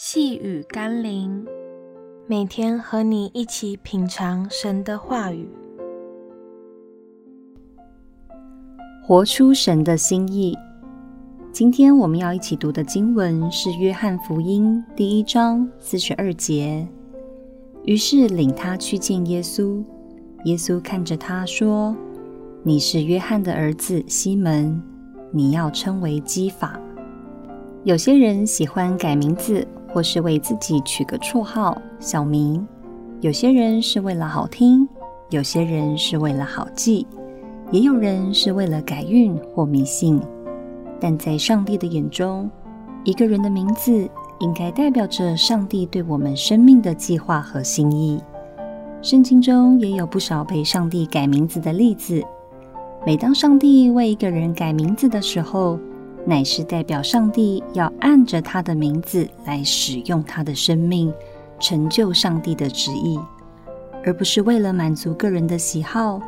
细雨甘霖，每天和你一起品尝神的话语，活出神的心意。今天我们要一起读的经文是《约翰福音》第一章四十二节。于是领他去见耶稣，耶稣看着他说：“你是约翰的儿子西门，你要称为基法。”有些人喜欢改名字。或是为自己取个绰号、小名，有些人是为了好听，有些人是为了好记，也有人是为了改运或迷信。但在上帝的眼中，一个人的名字应该代表着上帝对我们生命的计划和心意。圣经中也有不少被上帝改名字的例子。每当上帝为一个人改名字的时候，乃是代表上帝要按着他的名字来使用他的生命，成就上帝的旨意，而不是为了满足个人的喜好，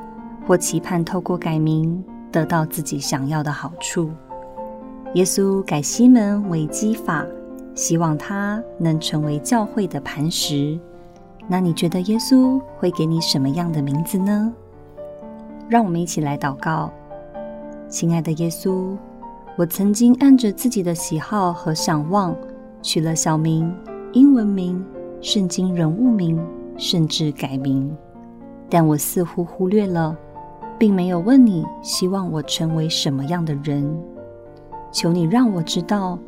或期盼透过改名得到自己想要的好处。耶稣改西门为基法，希望他能成为教会的磐石。那你觉得耶稣会给你什么样的名字呢？让我们一起来祷告，亲爱的耶稣。我曾经按着自己的喜好和想望，取了小名、英文名、圣经人物名，甚至改名。但我似乎忽略了，并没有问你希望我成为什么样的人。求你让我知道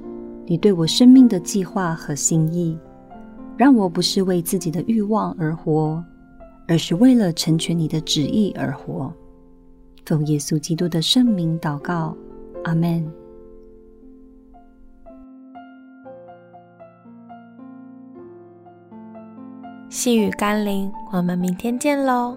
你对我生命的计划和心意，让我不是为自己的欲望而活，而是为了成全你的旨意而活。奉耶稣基督的圣名祷告，阿门。细雨甘霖，我们明天见喽。